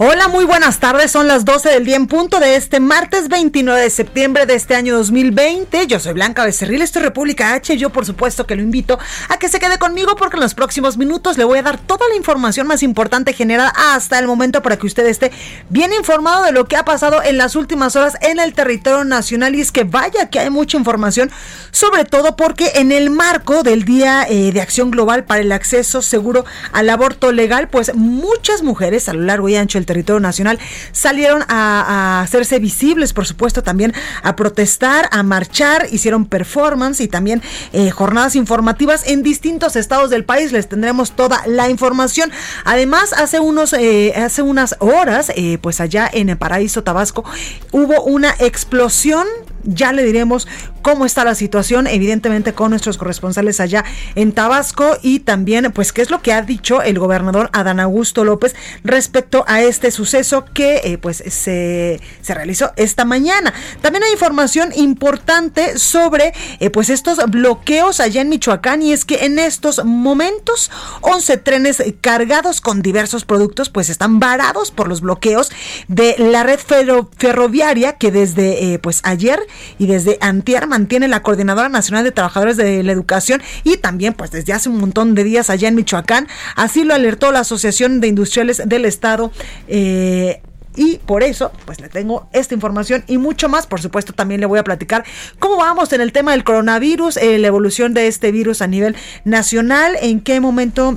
Hola, muy buenas tardes. Son las 12 del día en punto de este martes 29 de septiembre de este año 2020. Yo soy Blanca Becerril, esto es República H. Yo, por supuesto, que lo invito a que se quede conmigo porque en los próximos minutos le voy a dar toda la información más importante generada hasta el momento para que usted esté bien informado de lo que ha pasado en las últimas horas en el territorio nacional. Y es que vaya que hay mucha información, sobre todo porque en el marco del Día eh, de Acción Global para el Acceso Seguro al Aborto Legal, pues muchas mujeres a lo largo y ancho del territorio nacional salieron a, hacerse visibles, por supuesto, también a protestar, a marchar, hicieron performance y también eh, jornadas informativas en distintos estados del país. Les tendremos toda la información. Además, hace unos, eh, hace unas horas, eh, pues allá en el Paraíso Tabasco, hubo una explosión ya le diremos cómo está la situación, evidentemente con nuestros corresponsales allá en Tabasco y también pues qué es lo que ha dicho el gobernador Adán Augusto López respecto a este suceso que eh, pues se, se, realizó esta mañana. También hay información importante sobre eh, pues estos bloqueos allá en Michoacán y es que en estos momentos 11 trenes cargados con diversos productos pues están varados por los bloqueos de la red ferroviaria que desde eh, pues ayer y desde antier mantiene la Coordinadora Nacional de Trabajadores de la Educación y también pues desde hace un montón de días allá en Michoacán. Así lo alertó la Asociación de Industriales del Estado. Eh, y por eso, pues le tengo esta información y mucho más. Por supuesto, también le voy a platicar cómo vamos en el tema del coronavirus, eh, la evolución de este virus a nivel nacional, en qué momento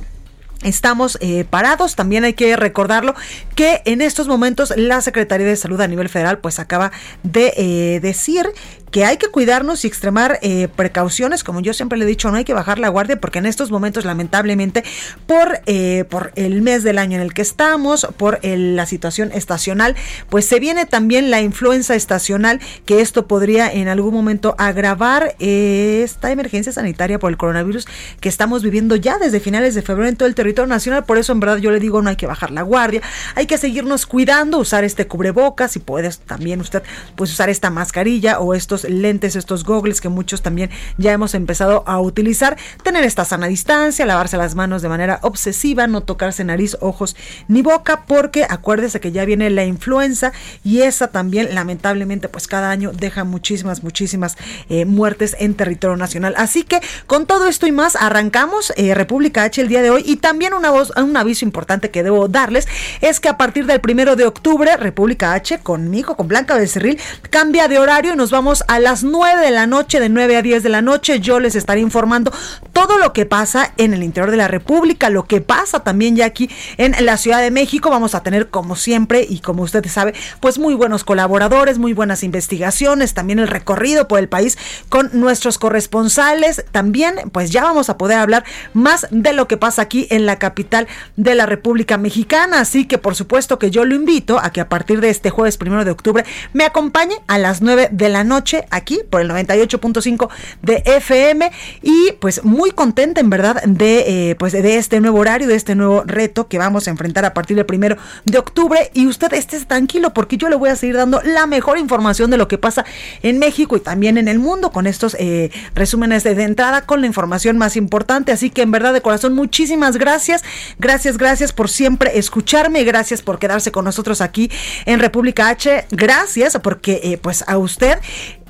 Estamos eh, parados, también hay que recordarlo que en estos momentos la Secretaría de Salud a nivel federal pues acaba de eh, decir que hay que cuidarnos y extremar eh, precauciones, como yo siempre le he dicho, no hay que bajar la guardia porque en estos momentos lamentablemente por, eh, por el mes del año en el que estamos, por la situación estacional, pues se viene también la influenza estacional, que esto podría en algún momento agravar eh, esta emergencia sanitaria por el coronavirus que estamos viviendo ya desde finales de febrero en todo el territorio nacional, por eso en verdad yo le digo no hay que bajar la guardia, hay que seguirnos cuidando, usar este cubrebocas y puedes también usted pues usar esta mascarilla o estos lentes, estos gogles que muchos también ya hemos empezado a utilizar, tener esta sana distancia, lavarse las manos de manera obsesiva, no tocarse nariz, ojos ni boca, porque acuérdese que ya viene la influenza y esa también lamentablemente pues cada año deja muchísimas, muchísimas eh, muertes en territorio nacional. Así que con todo esto y más arrancamos eh, República H el día de hoy y también una voz, un aviso importante que debo darles es que a partir del primero de octubre República H conmigo, con Blanca Becerril, cambia de horario y nos vamos a las 9 de la noche, de 9 a 10 de la noche, yo les estaré informando todo lo que pasa en el interior de la República, lo que pasa también ya aquí en la Ciudad de México. Vamos a tener, como siempre, y como usted sabe, pues muy buenos colaboradores, muy buenas investigaciones, también el recorrido por el país con nuestros corresponsales. También, pues ya vamos a poder hablar más de lo que pasa aquí en la capital de la República Mexicana. Así que, por supuesto, que yo lo invito a que a partir de este jueves primero de octubre me acompañe a las 9 de la noche aquí por el 98.5 de FM y pues muy contenta en verdad de eh, pues de este nuevo horario, de este nuevo reto que vamos a enfrentar a partir del primero de octubre. Y usted esté tranquilo porque yo le voy a seguir dando la mejor información de lo que pasa en México y también en el mundo con estos eh, resúmenes de, entrada con la información más importante. Así que en verdad de corazón muchísimas gracias, gracias, gracias por siempre escucharme, gracias por quedarse con nosotros aquí en República H, gracias porque eh, pues a usted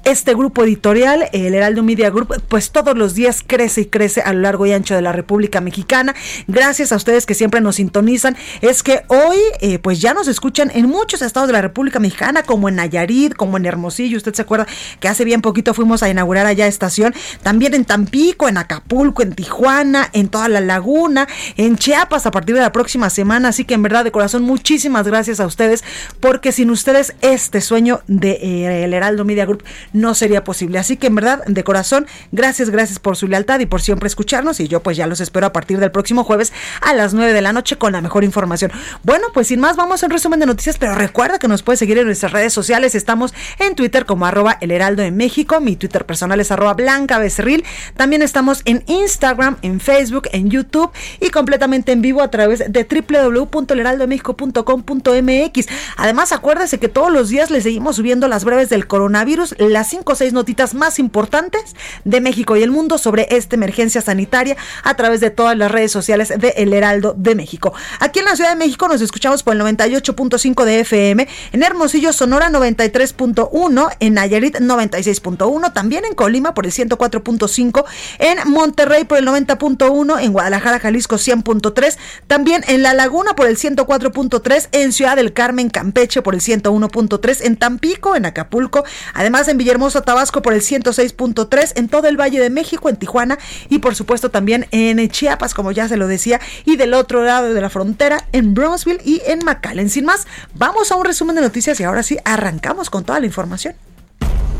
Este grupo editorial, el Heraldo Media Group, pues todos los días crece y crece a lo largo y ancho de la República Mexicana. Gracias a ustedes que siempre nos sintonizan. Es que hoy, eh, pues ya nos escuchan en muchos estados de la República Mexicana, como en Nayarit, como en Hermosillo. Usted se acuerda que hace bien poquito fuimos a inaugurar allá estación. También en Tampico, en Acapulco, en Tijuana, en toda la laguna, en Chiapas a partir de la próxima semana. Así que en verdad, de corazón, muchísimas gracias a ustedes, porque sin ustedes este sueño de eh, el Heraldo Media Group no sería posible. Así que en verdad, de corazón, gracias, gracias por su lealtad y por siempre escucharnos. Y yo pues ya los espero a partir del próximo jueves a las 9 de la noche con la mejor información. Bueno, pues sin más, vamos a un resumen de noticias, pero recuerda que nos puedes seguir en nuestras redes sociales. Estamos en Twitter como arroba el heraldo de México. Mi Twitter personal es arroba blanca becerril. También estamos en Instagram, en Facebook, en YouTube y completamente en vivo a través de www.elheraldodemexico.com.mx. Además, acuérdese que todos los días le seguimos subiendo las breves del coronavirus, 5 o 6 notitas más importantes de México y el mundo sobre esta emergencia sanitaria a través de todas las redes sociales de El Heraldo de México. Aquí en la Ciudad de México nos escuchamos por el 98.5 de FM, en Hermosillo, Sonora 93.1, en Nayarit 96.1, también en Colima por el 104.5, en Monterrey por el 90.1, en Guadalajara, Jalisco 100.3, también en La Laguna por el 104.3, en Ciudad del Carmen, Campeche por el 101.3, en Tampico, en Acapulco, además en Villahermosa, Tabasco por el 106.3, en todo el Valle de México, en Tijuana y por supuesto también en Chiapas, como ya se lo decía, y del otro lado de la frontera, en Brownsville y en McAllen. Sin más, vamos a un resumen de noticias y ahora sí arrancamos con toda la información.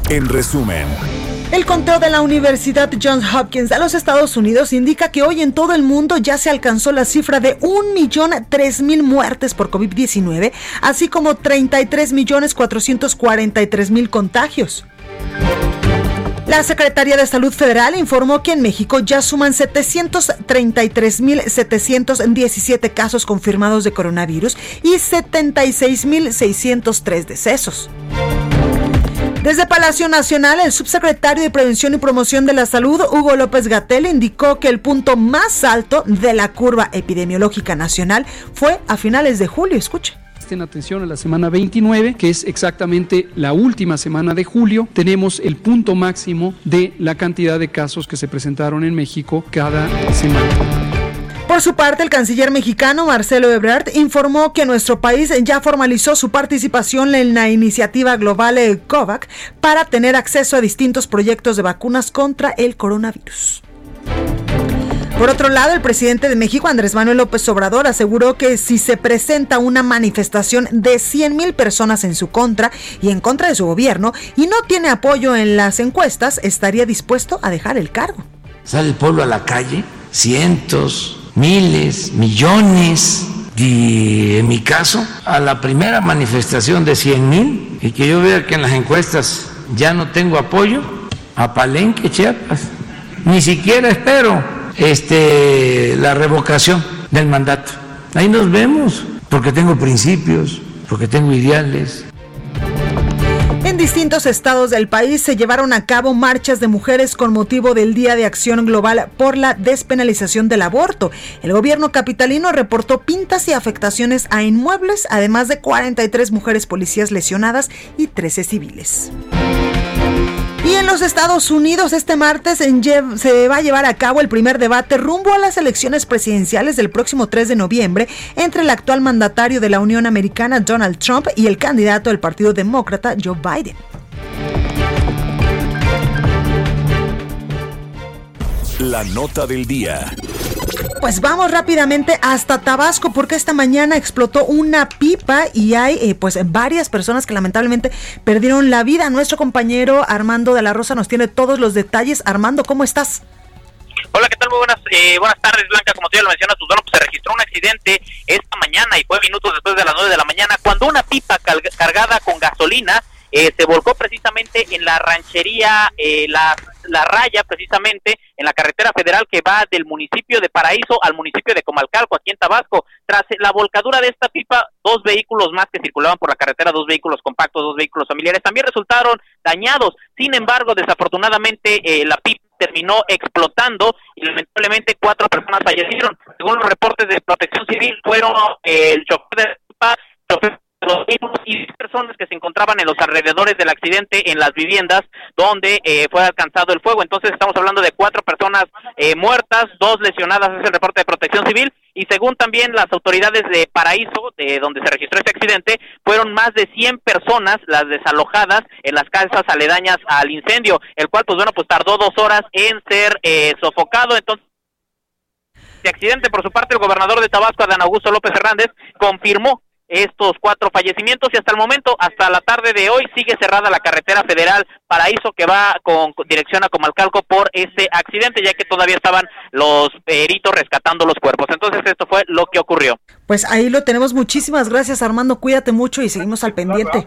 En resumen. El conteo de la Universidad Johns Hopkins de los Estados Unidos indica que hoy en todo el mundo ya se alcanzó la cifra de 1.003.000 muertes por COVID-19, así como 33.443.000 contagios. La Secretaría de Salud Federal informó que en México ya suman 733.717 casos confirmados de coronavirus y 76.603 decesos. Desde Palacio Nacional, el subsecretario de Prevención y Promoción de la Salud, Hugo López Gatel, indicó que el punto más alto de la curva epidemiológica nacional fue a finales de julio. Escuche en atención a la semana 29, que es exactamente la última semana de julio, tenemos el punto máximo de la cantidad de casos que se presentaron en México cada semana. Por su parte, el canciller mexicano Marcelo Ebrard informó que nuestro país ya formalizó su participación en la iniciativa global COVAC para tener acceso a distintos proyectos de vacunas contra el coronavirus. Por otro lado, el presidente de México, Andrés Manuel López Obrador, aseguró que si se presenta una manifestación de 100 mil personas en su contra y en contra de su gobierno y no tiene apoyo en las encuestas, estaría dispuesto a dejar el cargo. Sale el pueblo a la calle, cientos, miles, millones. Y en mi caso, a la primera manifestación de 100 mil y que yo vea que en las encuestas ya no tengo apoyo, a Palenque, Chiapas. Ni siquiera espero este, la revocación del mandato. Ahí nos vemos, porque tengo principios, porque tengo ideales. En distintos estados del país se llevaron a cabo marchas de mujeres con motivo del Día de Acción Global por la despenalización del aborto. El gobierno capitalino reportó pintas y afectaciones a inmuebles, además de 43 mujeres policías lesionadas y 13 civiles. En los Estados Unidos este martes se va a llevar a cabo el primer debate rumbo a las elecciones presidenciales del próximo 3 de noviembre entre el actual mandatario de la Unión Americana Donald Trump y el candidato del Partido Demócrata Joe Biden. La nota del día. Pues vamos rápidamente hasta Tabasco porque esta mañana explotó una pipa y hay eh, pues varias personas que lamentablemente perdieron la vida. Nuestro compañero Armando de la Rosa nos tiene todos los detalles. Armando, ¿cómo estás? Hola, ¿qué tal? Muy buenas, eh, buenas tardes, Blanca. Como tú ya lo mencionas, pues, pues se registró un accidente esta mañana y fue minutos después de las 9 de la mañana cuando una pipa cargada con gasolina eh, se volcó precisamente en la ranchería eh, la, la Raya, precisamente en la carretera federal que va del municipio de Paraíso al municipio de Comalcalco, aquí en Tabasco. Tras la volcadura de esta pipa, dos vehículos más que circulaban por la carretera, dos vehículos compactos, dos vehículos familiares, también resultaron dañados. Sin embargo, desafortunadamente, eh, la pipa terminó explotando y lamentablemente cuatro personas fallecieron. Según los reportes de protección civil, fueron el chofer de la pipa, chofer los vehículos y personas que se encontraban en los alrededores del accidente en las viviendas donde eh, fue alcanzado el fuego. Entonces estamos hablando de cuatro personas eh, muertas, dos lesionadas, es el reporte de protección civil. Y según también las autoridades de Paraíso, de donde se registró este accidente, fueron más de 100 personas las desalojadas en las casas aledañas al incendio, el cual, pues bueno, pues tardó dos horas en ser eh, sofocado. Entonces, este accidente, por su parte, el gobernador de Tabasco, Adán Augusto López Hernández, confirmó estos cuatro fallecimientos y hasta el momento, hasta la tarde de hoy, sigue cerrada la carretera federal Paraíso que va con dirección a Comalcalco por este accidente, ya que todavía estaban los peritos rescatando los cuerpos. Entonces, esto fue lo que ocurrió. Pues ahí lo tenemos. Muchísimas gracias, Armando. Cuídate mucho y seguimos al pendiente.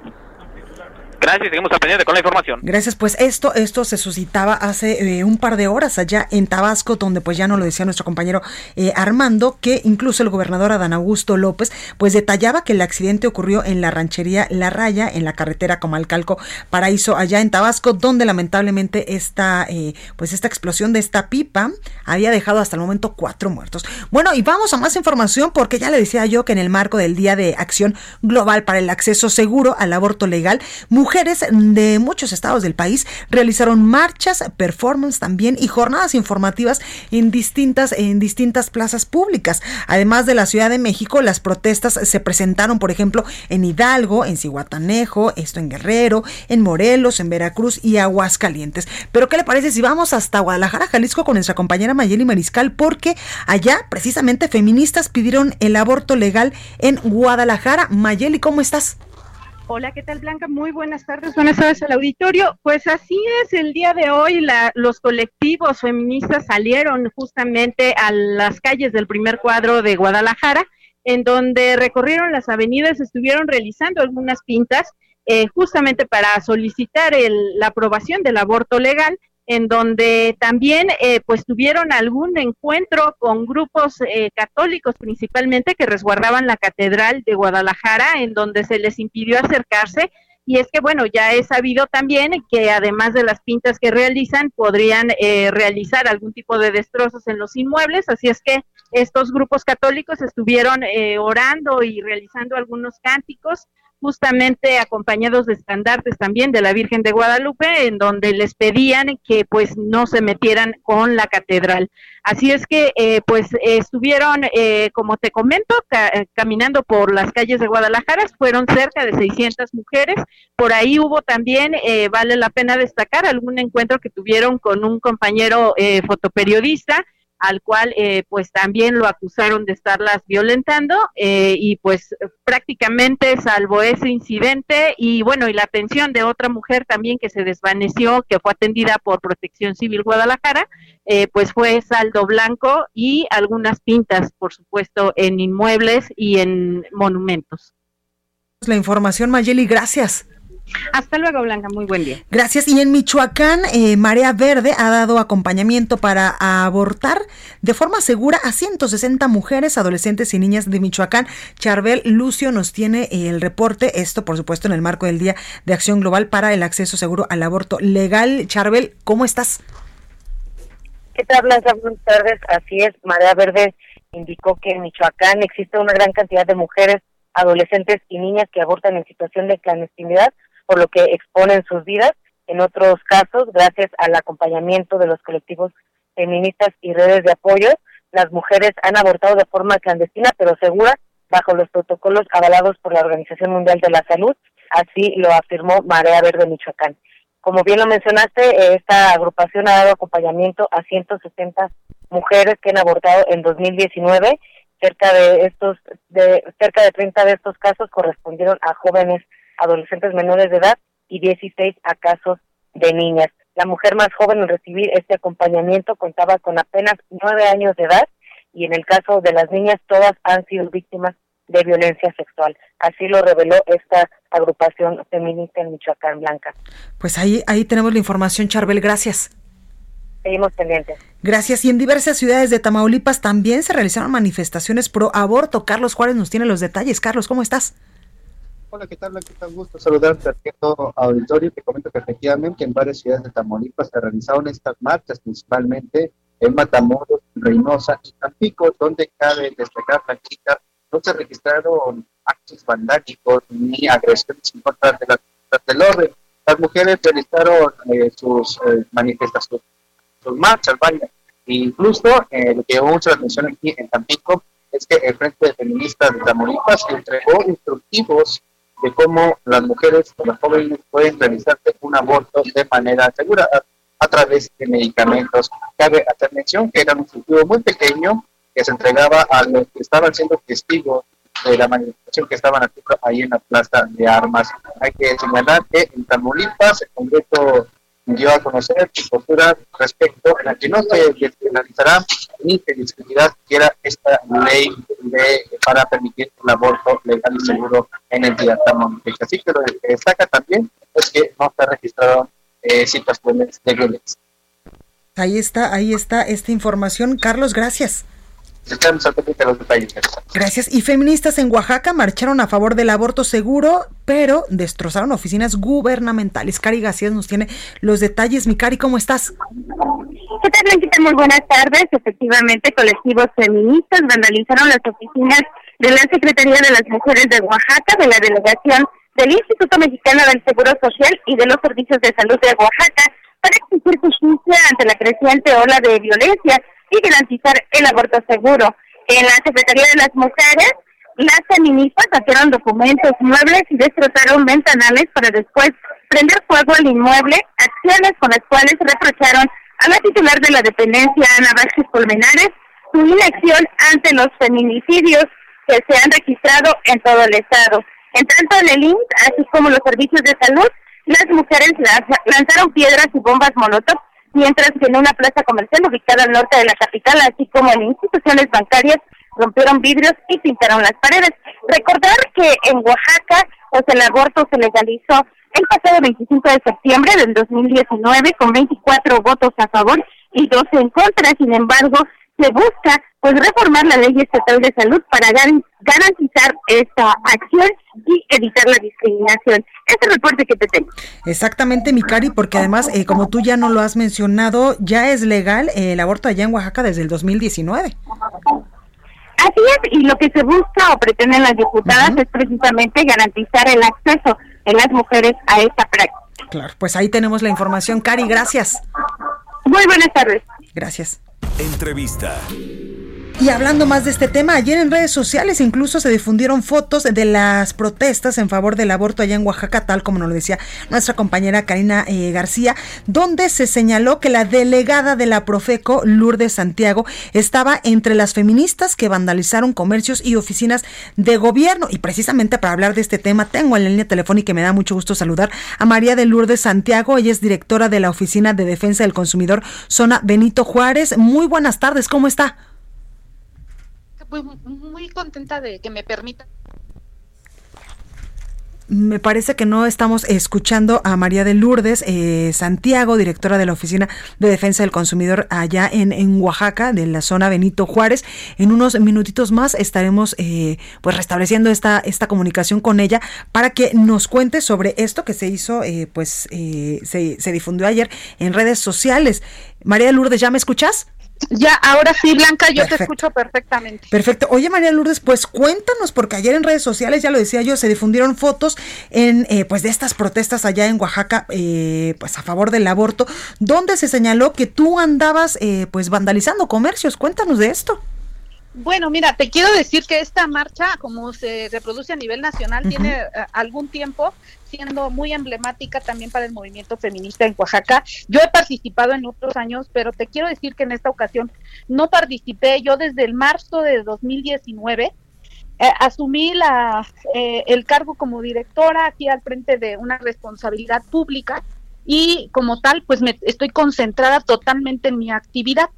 Gracias, seguimos al pendiente con la información. Gracias, pues esto, esto se suscitaba hace eh, un par de horas allá en Tabasco, donde pues ya no lo decía nuestro compañero eh, Armando, que incluso el gobernador Adán Augusto López, pues detallaba que el accidente ocurrió en la ranchería La Raya, en la carretera Comalcalco Paraíso, allá en Tabasco, donde lamentablemente esta, eh, pues esta explosión de esta pipa había dejado hasta el momento cuatro muertos. Bueno, y vamos a más información porque ya le decía yo que en el marco del Día de Acción Global para el Acceso Seguro al Aborto Legal, mujeres de muchos estados del país realizaron marchas, performance también y jornadas informativas en distintas, en distintas plazas públicas. Además de la Ciudad de México, las protestas se presentaron, por ejemplo, en Hidalgo, en Cihuatanejo, esto en Guerrero, en Morelos, en Veracruz y Aguascalientes. Pero, ¿qué le parece si vamos hasta Guadalajara, Jalisco, con nuestra compañera Mayeli Mariscal? Porque allá, precisamente, feministas pidieron el aborto legal en Guadalajara. Mayeli, ¿cómo estás? Hola, ¿qué tal Blanca? Muy buenas tardes, buenas tardes al auditorio. Pues así es, el día de hoy la, los colectivos feministas salieron justamente a las calles del primer cuadro de Guadalajara, en donde recorrieron las avenidas, estuvieron realizando algunas pintas eh, justamente para solicitar el, la aprobación del aborto legal en donde también eh, pues tuvieron algún encuentro con grupos eh, católicos principalmente que resguardaban la catedral de Guadalajara en donde se les impidió acercarse. Y es que bueno ya he sabido también que además de las pintas que realizan podrían eh, realizar algún tipo de destrozos en los inmuebles. Así es que estos grupos católicos estuvieron orando y realizando algunos cánticos justamente acompañados de estandartes también de la Virgen de Guadalupe, en donde les pedían que pues no se metieran con la catedral. Así es que eh, pues estuvieron, eh, como te comento, caminando por las calles de Guadalajara, fueron cerca de 600 mujeres, por ahí hubo también, eh, vale la pena destacar, algún encuentro que tuvieron con un compañero fotoperiodista, al cual eh, pues también lo acusaron de estarlas violentando eh, y pues prácticamente salvo ese incidente y bueno y la atención de otra mujer también que se desvaneció que fue atendida por Protección Civil Guadalajara eh, pues fue saldo blanco y algunas pintas por supuesto en inmuebles y en monumentos. La información Mayeli, gracias. Hasta luego, Blanca. Muy buen día. Gracias. Y en Michoacán, eh, Marea Verde ha dado acompañamiento para abortar de forma segura a 160 mujeres, adolescentes y niñas de Michoacán. Charbel Lucio nos tiene el reporte. Esto, por supuesto, en el marco del Día de Acción Global para el Acceso Seguro al Aborto Legal. Charbel, ¿cómo estás? ¿Qué tal, Blanca? Buenas tardes. Así es. Marea Verde indicó que en Michoacán existe una gran cantidad de mujeres, adolescentes y niñas que abortan en situación de clandestinidad por lo que exponen sus vidas. En otros casos, gracias al acompañamiento de los colectivos feministas y redes de apoyo, las mujeres han abortado de forma clandestina pero segura bajo los protocolos avalados por la Organización Mundial de la Salud, así lo afirmó Marea Verde Michoacán. Como bien lo mencionaste, esta agrupación ha dado acompañamiento a 170 mujeres que han abortado en 2019. Cerca de estos, de cerca de 30 de estos casos correspondieron a jóvenes adolescentes menores de edad y 16 a casos de niñas. La mujer más joven en recibir este acompañamiento contaba con apenas nueve años de edad y en el caso de las niñas todas han sido víctimas de violencia sexual. Así lo reveló esta agrupación feminista en Michoacán Blanca. Pues ahí, ahí tenemos la información, Charbel. Gracias. Seguimos pendientes. Gracias. Y en diversas ciudades de Tamaulipas también se realizaron manifestaciones pro aborto. Carlos Juárez nos tiene los detalles. Carlos, ¿cómo estás? Hola, ¿qué tal? ¿Qué tal? Gusto saludarte a todo auditorio. Te comento que efectivamente en varias ciudades de Tamaulipas se realizaron estas marchas, principalmente en Matamoros, Reynosa y Tampico, donde cabe destacar, chica no se registraron actos vandálicos ni agresiones en contra de la, del orden. Las mujeres realizaron eh, sus eh, manifestaciones, sus marchas, vaya. Incluso lo que llamó mucho la atención aquí en Tampico es que el Frente de Feministas de Tamaulipas entregó instructivos de cómo las mujeres, las jóvenes pueden realizarse un aborto de manera segura a, través de medicamentos. Cabe hacer mención que era un instructivo muy pequeño que se entregaba a los que estaban siendo testigos de la manifestación que estaban haciendo ahí en la plaza de armas. Hay que señalar que en Tamaulipas el Congreso dio a conocer su postura respecto a la que no se despenalizará ni se discutirá siquiera esta ley de, para permitir el aborto legal y seguro en el Tamaulipas. Así que lo que destaca también es que no se registrado eh, situaciones de violencia. Ahí está, ahí está esta información. Carlos, gracias. Gracias. Y feministas en Oaxaca marcharon a favor del aborto seguro, pero destrozaron oficinas gubernamentales. Cari García nos tiene los detalles. Mi Cari, ¿cómo estás? ¿Qué tal, Blanquita? Muy buenas tardes. Efectivamente, colectivos feministas vandalizaron las oficinas de la Secretaría de las Mujeres de Oaxaca, de la delegación del Instituto Mexicano del Seguro Social y de los Servicios de Salud de Oaxaca para exigir justicia ante la creciente ola de violencia y garantizar el aborto seguro. En la Secretaría de las Mujeres, las feministas saquearon documentos, muebles y destrozaron ventanales para después prender fuego al inmueble, acciones con las cuales reprocharon a la titular de la dependencia, Ana Vázquez Colmenares, su inacción ante los feminicidios que se han registrado en todo el estado. En tanto, en el INS, así como los servicios de salud, las mujeres lanzaron piedras y bombas molotov mientras que en una plaza comercial ubicada al norte de la capital, así como en instituciones bancarias, rompieron vidrios y pintaron las paredes. Recordar que en Oaxaca, pues el aborto se legalizó el pasado 25 de septiembre del 2019 con 24 votos a favor y 12 en contra. Sin embargo, se busca pues reformar la ley estatal de salud para garantizar esta acción y evitar la discriminación. Este reporte que te tengo. Exactamente, Mikari, porque además, eh, como tú ya no lo has mencionado, ya es legal el aborto allá en Oaxaca desde el 2019. Así es, y lo que se busca o pretenden las diputadas es precisamente garantizar el acceso de las mujeres a esta práctica. Claro, pues ahí tenemos la información. Cari, gracias. Muy buenas tardes. Gracias. Entrevista. Y hablando más de este tema, ayer en redes sociales incluso se difundieron fotos de las protestas en favor del aborto allá en Oaxaca, tal como nos lo decía nuestra compañera Karina eh, García, donde se señaló que la delegada de la Profeco, Lourdes Santiago, estaba entre las feministas que vandalizaron comercios y oficinas de gobierno. Y precisamente para hablar de este tema, tengo en la línea telefónica y me da mucho gusto saludar a María de Lourdes Santiago. Ella es directora de la Oficina de Defensa del Consumidor, zona Benito Juárez. Muy buenas tardes, ¿cómo está? Muy, contenta de que me permita me parece que no estamos escuchando a María de Lourdes eh, Santiago, directora de la Oficina de Defensa del Consumidor allá en, en, Oaxaca, de la zona Benito Juárez. En unos minutitos más estaremos eh, pues restableciendo esta, esta comunicación con ella para que nos cuente sobre esto que se hizo, eh, pues se, se difundió ayer en redes sociales. María de Lourdes, ¿ya me escuchas? Ya, ahora sí, Blanca, yo te escucho perfectamente. Perfecto. Oye, María Lourdes, pues cuéntanos, porque ayer en redes sociales, ya lo decía yo, se difundieron fotos en, eh, pues de estas protestas allá en Oaxaca, eh, pues a favor del aborto, donde se señaló que tú andabas, eh, pues vandalizando comercios. Cuéntanos de esto. Bueno, mira, te quiero decir que esta marcha, como se reproduce a nivel nacional, tiene eh, algún tiempo siendo muy emblemática también para el movimiento feminista en Oaxaca. Yo he participado en otros años, pero te quiero decir que en esta ocasión no participé. Yo desde el marzo de 2019 eh, asumí la, eh, el cargo como directora aquí al frente de una responsabilidad pública y como tal, pues me estoy concentrada totalmente en mi actividad.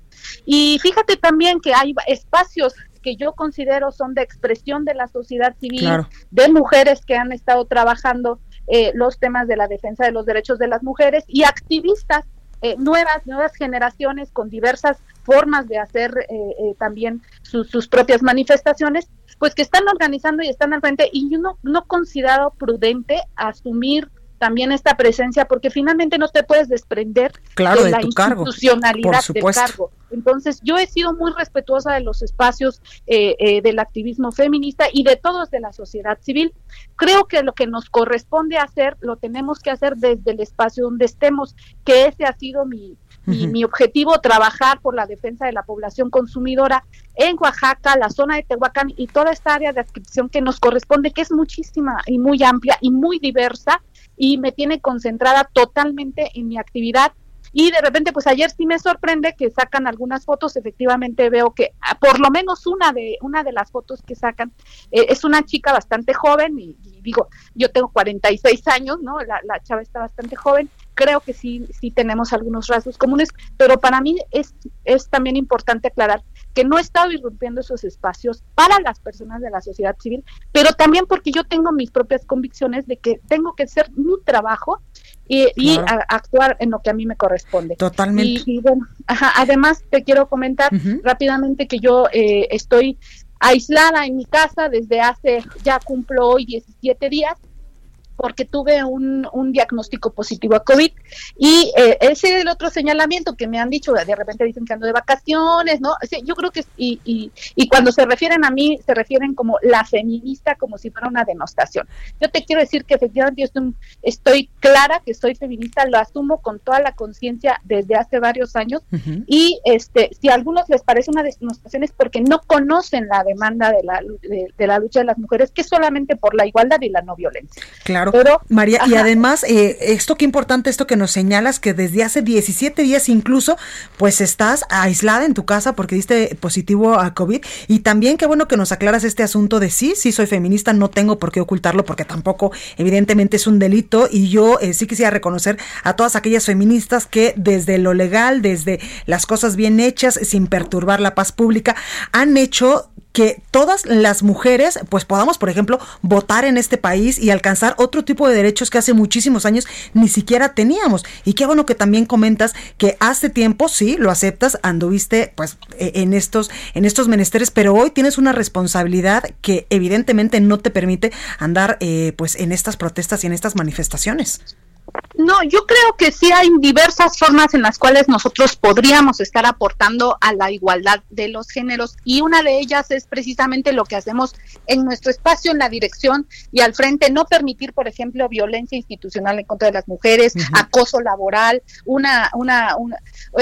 Y fíjate también que hay espacios que yo considero son de expresión de la sociedad civil, de mujeres que han estado trabajando eh, los temas de la defensa de los derechos de las mujeres y activistas eh, nuevas, nuevas generaciones con diversas formas de hacer eh, también sus propias manifestaciones, pues que están organizando y están al frente y yo no, no considero prudente asumir también esta presencia, porque finalmente no te puedes desprender de, la tu institucionalidad del cargo. Entonces, yo he sido muy respetuosa de los espacios eh, eh, del activismo feminista y de todos de la sociedad civil. Creo que lo que nos corresponde hacer, lo tenemos que hacer desde el espacio donde estemos, que ese ha sido mi, mi, objetivo, trabajar por la defensa de la población consumidora en Oaxaca, la zona de Tehuacán y toda esta área de adscripción que nos corresponde, que es muchísima y muy amplia y muy diversa y me tiene concentrada totalmente en mi actividad. Y de repente pues ayer sí me sorprende que sacan algunas fotos. Efectivamente veo que ah, por lo menos una de una de las fotos que sacan eh, es una chica bastante joven y, digo yo tengo 46 años no la, la chava está bastante joven. Creo que sí sí tenemos algunos rasgos comunes pero para mí es es también importante aclarar que no he estado irrumpiendo esos espacios para las personas de la sociedad civil, pero también porque yo tengo mis propias convicciones de que tengo que hacer mi trabajo y, actuar en lo que a mí me corresponde. Totalmente. Y, bueno, además te quiero comentar rápidamente que yo eh, estoy aislada en mi casa desde hace, ya cumplo hoy 17 días, porque tuve un, un diagnóstico positivo a COVID. Y eh, ese es el otro señalamiento que me han dicho, de repente dicen que ando de vacaciones, ¿no? yo creo que, y, y, y, cuando se refieren a mí, se refieren como la feminista, como si fuera una denostación. Yo te quiero decir que efectivamente yo estoy, estoy clara que soy feminista, lo asumo con toda la conciencia desde hace varios años. Y este si a algunos les parece una denostación es porque no conocen la demanda de la, de la lucha de las mujeres, que es solamente por la igualdad y la no violencia. Claro. Pero, María, y además, eh, esto qué importante, esto que nos señalas, que desde hace 17 días incluso, pues estás aislada en tu casa porque diste positivo a COVID. Y también qué bueno que nos aclaras este asunto de sí, sí soy feminista, no tengo por qué ocultarlo porque tampoco, evidentemente, es un delito. Y yo eh, sí quisiera reconocer a todas aquellas feministas que desde lo legal, desde las cosas bien hechas, sin perturbar la paz pública, han hecho que todas las mujeres pues podamos, por ejemplo, votar en este país y alcanzar otro tipo de derechos que hace muchísimos años ni siquiera teníamos. Y qué bueno que también comentas que hace tiempo, sí, lo aceptas, anduviste pues e, en estos, en estos menesteres, pero hoy tienes una responsabilidad que evidentemente no te permite andar eh, pues en estas protestas y en estas manifestaciones. No, yo creo que sí hay diversas formas en las cuales nosotros podríamos estar aportando a la igualdad de los géneros y una de ellas es precisamente lo que hacemos en nuestro espacio en la dirección y al frente, no permitir, por ejemplo, violencia institucional en contra de las mujeres, acoso laboral, una, una,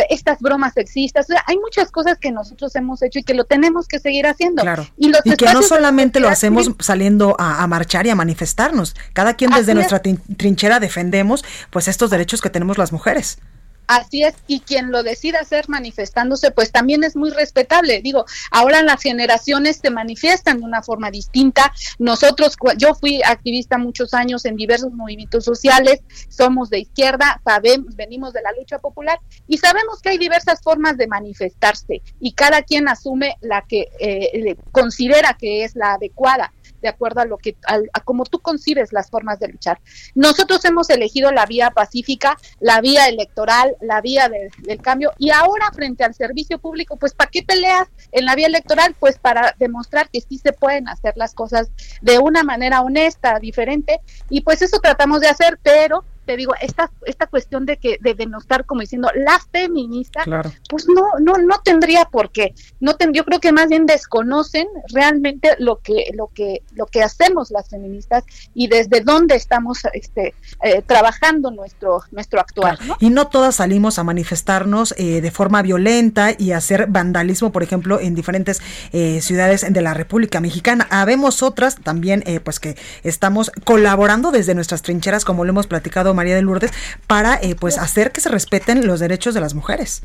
estas bromas sexistas. hay muchas cosas que nosotros hemos hecho y que lo tenemos que seguir haciendo. Y, que no solamente lo hacemos saliendo a, marchar y a manifestarnos, cada quien desde nuestra trinchera defendemos pues estos derechos que tenemos las mujeres. Así es, y quien lo decida hacer manifestándose, pues también es muy respetable. Digo, ahora las generaciones se manifiestan de una forma distinta. Nosotros, yo fui activista muchos años en diversos movimientos sociales, somos de izquierda, sabemos, venimos de la lucha popular y sabemos que hay diversas formas de manifestarse y cada quien asume la que eh, considera que es la adecuada de acuerdo a lo que a, como tú concibes las formas de luchar. Nosotros hemos elegido la vía pacífica, la vía electoral, la vía del cambio y ahora frente al servicio público, pues ¿para qué peleas en la vía electoral? Pues para demostrar que sí se pueden hacer las cosas de una manera honesta, diferente y pues eso tratamos de hacer, pero te digo, esta, esta cuestión de que de denostar como diciendo la feminista, pues no, no, no tendría por qué. No ten, yo creo que más bien desconocen realmente lo que, lo que, lo que hacemos las feministas y desde dónde estamos este, eh, trabajando nuestro, nuestro actuar. Y no todas salimos a manifestarnos eh, de forma violenta y hacer vandalismo, por ejemplo, en diferentes eh, ciudades de la República Mexicana. Habemos otras también, pues que estamos colaborando desde nuestras trincheras, como lo hemos platicado María de Lourdes, para eh, pues hacer que se respeten los derechos de las mujeres.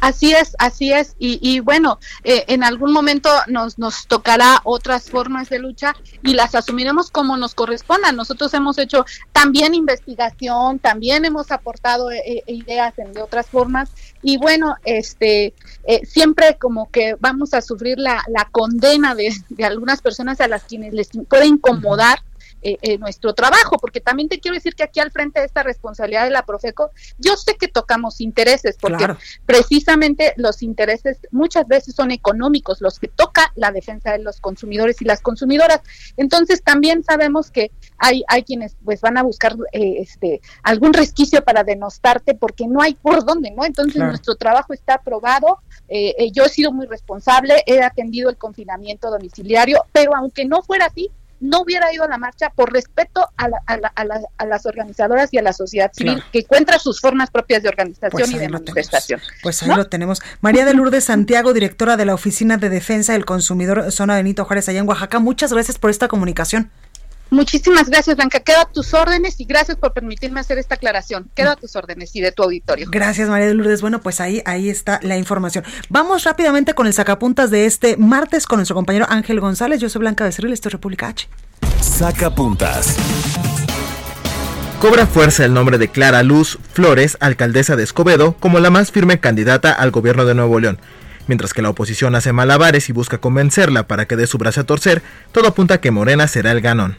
Así es, así es. Y, bueno, eh, en algún momento nos, nos tocará otras formas de lucha y las asumiremos como nos correspondan. Nosotros hemos hecho también investigación, también hemos aportado eh, ideas en de otras formas. Y bueno, este siempre como que vamos a sufrir la, la condena de, de algunas personas a las quienes les puede incomodar eh, eh, nuestro trabajo, porque también te quiero decir que aquí al frente de esta responsabilidad de la Profeco, yo sé que tocamos intereses, porque precisamente los intereses muchas veces son económicos, los que toca la defensa de los consumidores y las consumidoras. Entonces también sabemos que hay, hay quienes pues van a buscar eh, este algún resquicio para denostarte porque no hay por dónde, ¿no? Entonces nuestro trabajo está aprobado, yo he sido muy responsable, he atendido el confinamiento domiciliario, pero aunque no fuera así, no hubiera ido a la marcha por respeto a, las organizadoras y a la sociedad civil que encuentra sus formas propias de organización pues y de manifestación. Pues ahí lo tenemos. María de Lourdes Santiago, directora de la Oficina de Defensa del Consumidor, zona Benito Juárez, allá en Oaxaca. Muchas gracias por esta comunicación. Muchísimas gracias, Blanca. Quedo a tus órdenes y gracias por permitirme hacer esta aclaración. Quedo a tus órdenes y de tu auditorio. Gracias, María de Lourdes. Bueno, pues ahí, ahí está la información. Vamos rápidamente con el sacapuntas de este martes con nuestro compañero Ángel González. Yo soy Blanca Becerril, esto es República H. Sacapuntas. Cobra fuerza el nombre de Clara Luz Flores, alcaldesa de Escobedo, como la más firme candidata al gobierno de Nuevo León. Mientras que la oposición hace malabares y busca convencerla para que dé su brazo a torcer, todo apunta a que Morena será el ganón.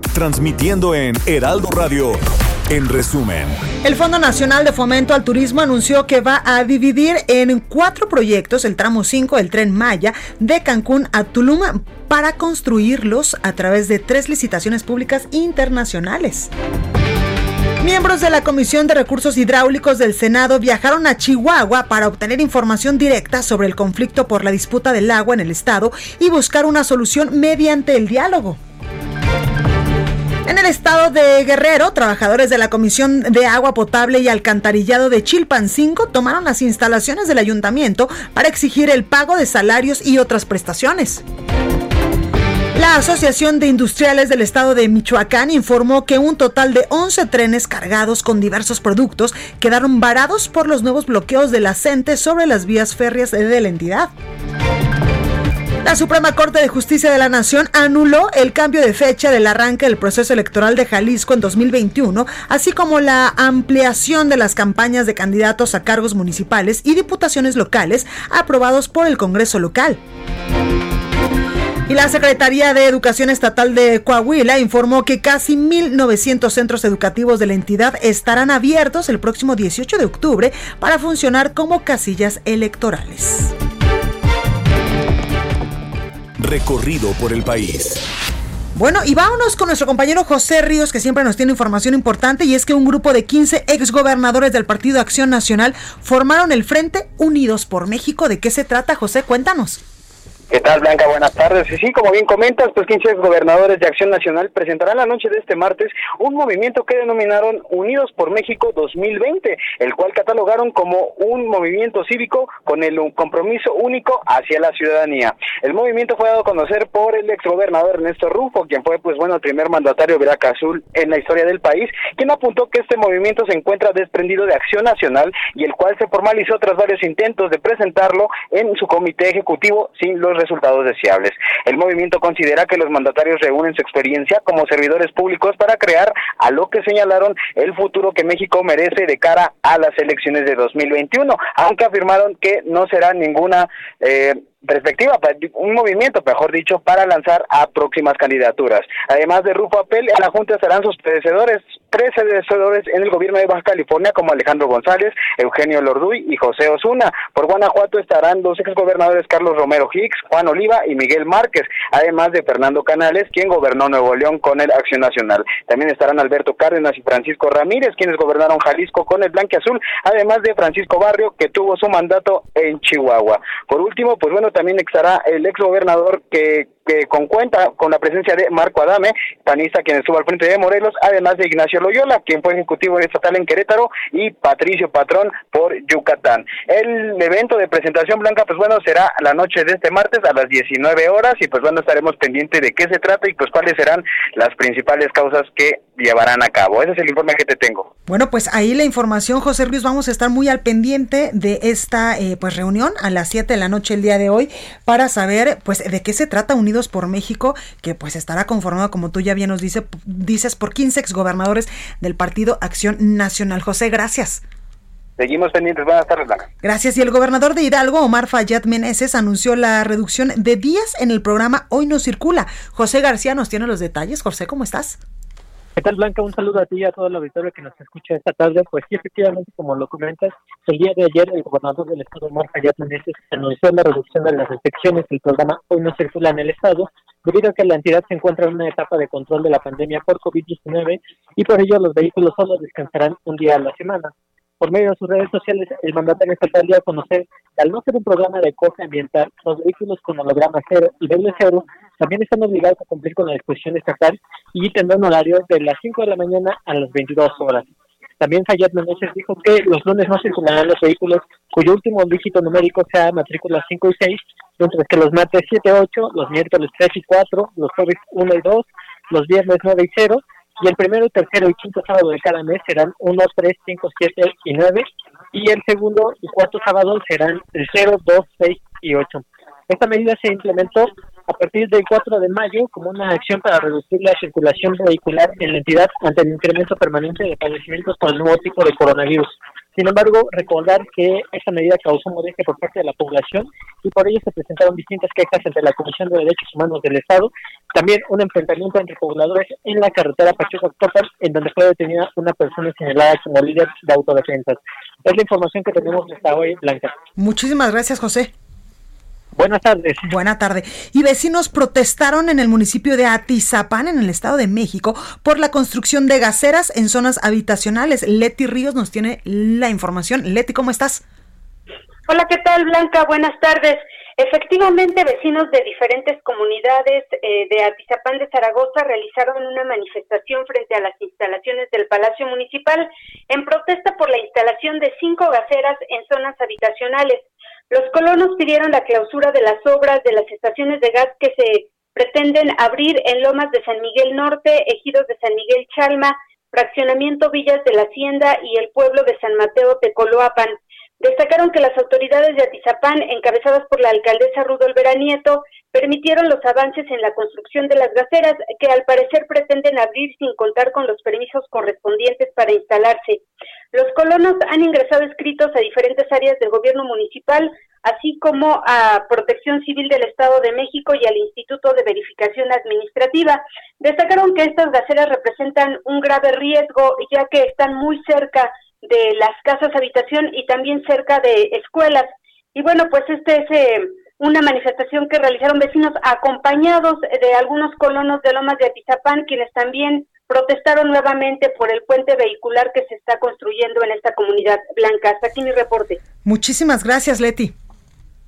transmitiendo en Heraldo Radio en resumen, el Fondo Nacional de Fomento al Turismo anunció que va a dividir en cuatro proyectos el tramo 5 del tren Maya de Cancún a Tulum para construirlos a través de tres licitaciones públicas internacionales. Miembros de la Comisión de Recursos Hidráulicos del Senado viajaron a Chihuahua para obtener información directa sobre el conflicto por la disputa del agua en el estado y buscar una solución mediante el diálogo. En el estado de Guerrero, trabajadores de la Comisión de Agua Potable y Alcantarillado de Chilpancingo tomaron las instalaciones del ayuntamiento para exigir el pago de salarios y otras prestaciones. La Asociación de Industriales del Estado de Michoacán informó que un total de 11 trenes cargados con diversos productos quedaron varados por los nuevos bloqueos de la sobre las vías férreas de la entidad. La Suprema Corte de Justicia de la Nación anuló el cambio de fecha del arranque del proceso electoral de Jalisco en 2021, así como la ampliación de las campañas de candidatos a cargos municipales y diputaciones locales aprobados por el Congreso local. Y la Secretaría de Educación Estatal de Coahuila informó que casi 1.900 centros educativos de la entidad estarán abiertos el próximo 18 de octubre para funcionar como casillas electorales recorrido por el país. Bueno, y vámonos con nuestro compañero José Ríos, que siempre nos tiene información importante, y es que un grupo de 15 exgobernadores del Partido Acción Nacional formaron el Frente Unidos por México. ¿De qué se trata, José? Cuéntanos. ¿Qué tal, Blanca? Buenas tardes. Y sí, como bien comentas, pues 15 gobernadores de Acción Nacional presentarán la noche de este martes un movimiento que denominaron Unidos por México 2020, el cual catalogaron como un movimiento cívico con el compromiso único hacia la ciudadanía. El movimiento fue dado a conocer por el exgobernador Ernesto Rufo, quien fue, pues bueno, el primer mandatario Veraca Azul en la historia del país, quien apuntó que este movimiento se encuentra desprendido de Acción Nacional y el cual se formalizó tras varios intentos de presentarlo en su comité ejecutivo sin los resultados deseables. El movimiento considera que los mandatarios reúnen su experiencia como servidores públicos para crear a lo que señalaron el futuro que México merece de cara a las elecciones de 2021, aunque afirmaron que no será ninguna eh, perspectiva, un movimiento, mejor dicho, para lanzar a próximas candidaturas. Además de Rufo Apel, en la Junta estarán sus predecesores, predecesores en el gobierno de Baja California, como Alejandro González, Eugenio Lorduy y José Osuna. Por Guanajuato estarán los exgobernadores Carlos Romero Hicks, Juan Oliva y Miguel Márquez, además de Fernando Canales, quien gobernó Nuevo León con el Acción Nacional. También estarán Alberto Cárdenas y Francisco Ramírez, quienes gobernaron Jalisco con el Blanque Azul, además de Francisco Barrio, que tuvo su mandato en Chihuahua. Por último, pues bueno, también estará el ex gobernador que que con cuenta con la presencia de Marco Adame, panista quien estuvo al frente de Morelos, además de Ignacio Loyola, quien fue ejecutivo estatal en Querétaro, y Patricio Patrón por Yucatán. El evento de presentación blanca, pues bueno, será la noche de este martes a las 19 horas y pues bueno, estaremos pendientes de qué se trata y pues cuáles serán las principales causas que llevarán a cabo. Ese es el informe que te tengo. Bueno, pues ahí la información, José Luis, vamos a estar muy al pendiente de esta eh, pues reunión a las 7 de la noche el día de hoy para saber pues de qué se trata Unidos por México, que pues estará conformado, como tú ya bien nos dice, dices, por 15 exgobernadores del Partido Acción Nacional. José, gracias. Seguimos pendientes. Buenas tardes, Blanca. Gracias. Y el gobernador de Hidalgo, Omar Fayad Meneses, anunció la reducción de días en el programa Hoy no circula. José García nos tiene los detalles. José, ¿cómo estás? ¿Qué tal, Blanca? Un saludo a ti y a todo el auditorio que nos escucha esta tarde. Pues sí, efectivamente, como lo comentas, el día de ayer el gobernador del estado, Fayad Meneses, anunció la reducción de las restricciones del programa Hoy no circula en el estado, debido a que la entidad se encuentra en una etapa de control de la pandemia por COVID-19 y por ello los vehículos solo descansarán un día a la semana por medio de sus redes sociales, el mandatario estatal dio a conocer que al no ser un programa de coge ambiental, los vehículos con holograma cero y doble cero también están obligados a cumplir con la disposición estatal y tendrán horario de las 5 de la mañana a las 22 horas. También Fayad Meneses dijo que los lunes no circularán los vehículos cuyo último dígito numérico sea matrícula 5 y 6, mientras que los martes 7 y 8, los miércoles 3 y 4, los jueves 1 y 2, los viernes 9 y 0 y el primero, tercero y quinto sábado de cada mes serán 1, 3, 5, 7 y 9 y el segundo y cuarto sábado serán el 0, 2, 6 y 8. Esta medida se implementó a partir del 4 de mayo como una acción para reducir la circulación vehicular en la entidad ante el incremento permanente de padecimientos por el nuevo tipo de coronavirus. Sin embargo, recordar que esta medida causó molestia por parte de la población y por ello se presentaron distintas quejas ante la Comisión de Derechos Humanos del Estado. También un enfrentamiento entre pobladores en la carretera Pachuca-Octopan, en donde fue detenida una persona señalada como líder de autodefensas. Es la información que tenemos hasta hoy, Blanca. Muchísimas gracias, José. Buenas tardes. Buena tarde. Y vecinos protestaron en el municipio de Atizapán, en el Estado de México, por la construcción de gaceras en zonas habitacionales. Leti Ríos nos tiene la información. Leti, ¿cómo estás? Hola, ¿qué tal, Blanca? Buenas tardes. Efectivamente, vecinos de diferentes comunidades eh, de Atizapán de Zaragoza realizaron una manifestación frente a las instalaciones del Palacio Municipal en protesta por la instalación de cinco gaceras en zonas habitacionales. Los colonos pidieron la clausura de las obras de las estaciones de gas que se pretenden abrir en Lomas de San Miguel Norte, Ejidos de San Miguel Chalma, Fraccionamiento Villas de la Hacienda y el pueblo de San Mateo Tecoloapan. Destacaron que las autoridades de Atizapán, encabezadas por la alcaldesa Rudolf Nieto, permitieron los avances en la construcción de las gaceras, que al parecer pretenden abrir sin contar con los permisos correspondientes para instalarse. Los colonos han ingresado escritos a diferentes áreas del gobierno municipal, así como a Protección Civil del Estado de México y al Instituto de Verificación Administrativa. Destacaron que estas gaceras representan un grave riesgo, ya que están muy cerca de las casas habitación y también cerca de escuelas. Y bueno, pues este es eh, una manifestación que realizaron vecinos acompañados de algunos colonos de Lomas de Atizapán, quienes también protestaron nuevamente por el puente vehicular que se está construyendo en esta comunidad blanca. Hasta aquí mi reporte. Muchísimas gracias, Leti.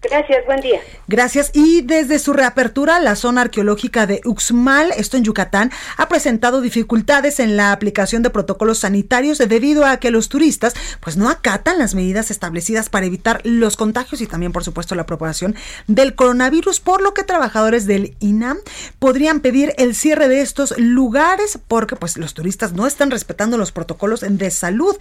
Gracias, buen día. Gracias. Y desde su reapertura, la zona arqueológica de Uxmal, esto en Yucatán, ha presentado dificultades en la aplicación de protocolos sanitarios debido a que los turistas pues no acatan las medidas establecidas para evitar los contagios y también, por supuesto, la propagación del coronavirus, por lo que trabajadores del INAM podrían pedir el cierre de estos lugares porque pues los turistas no están respetando los protocolos de salud.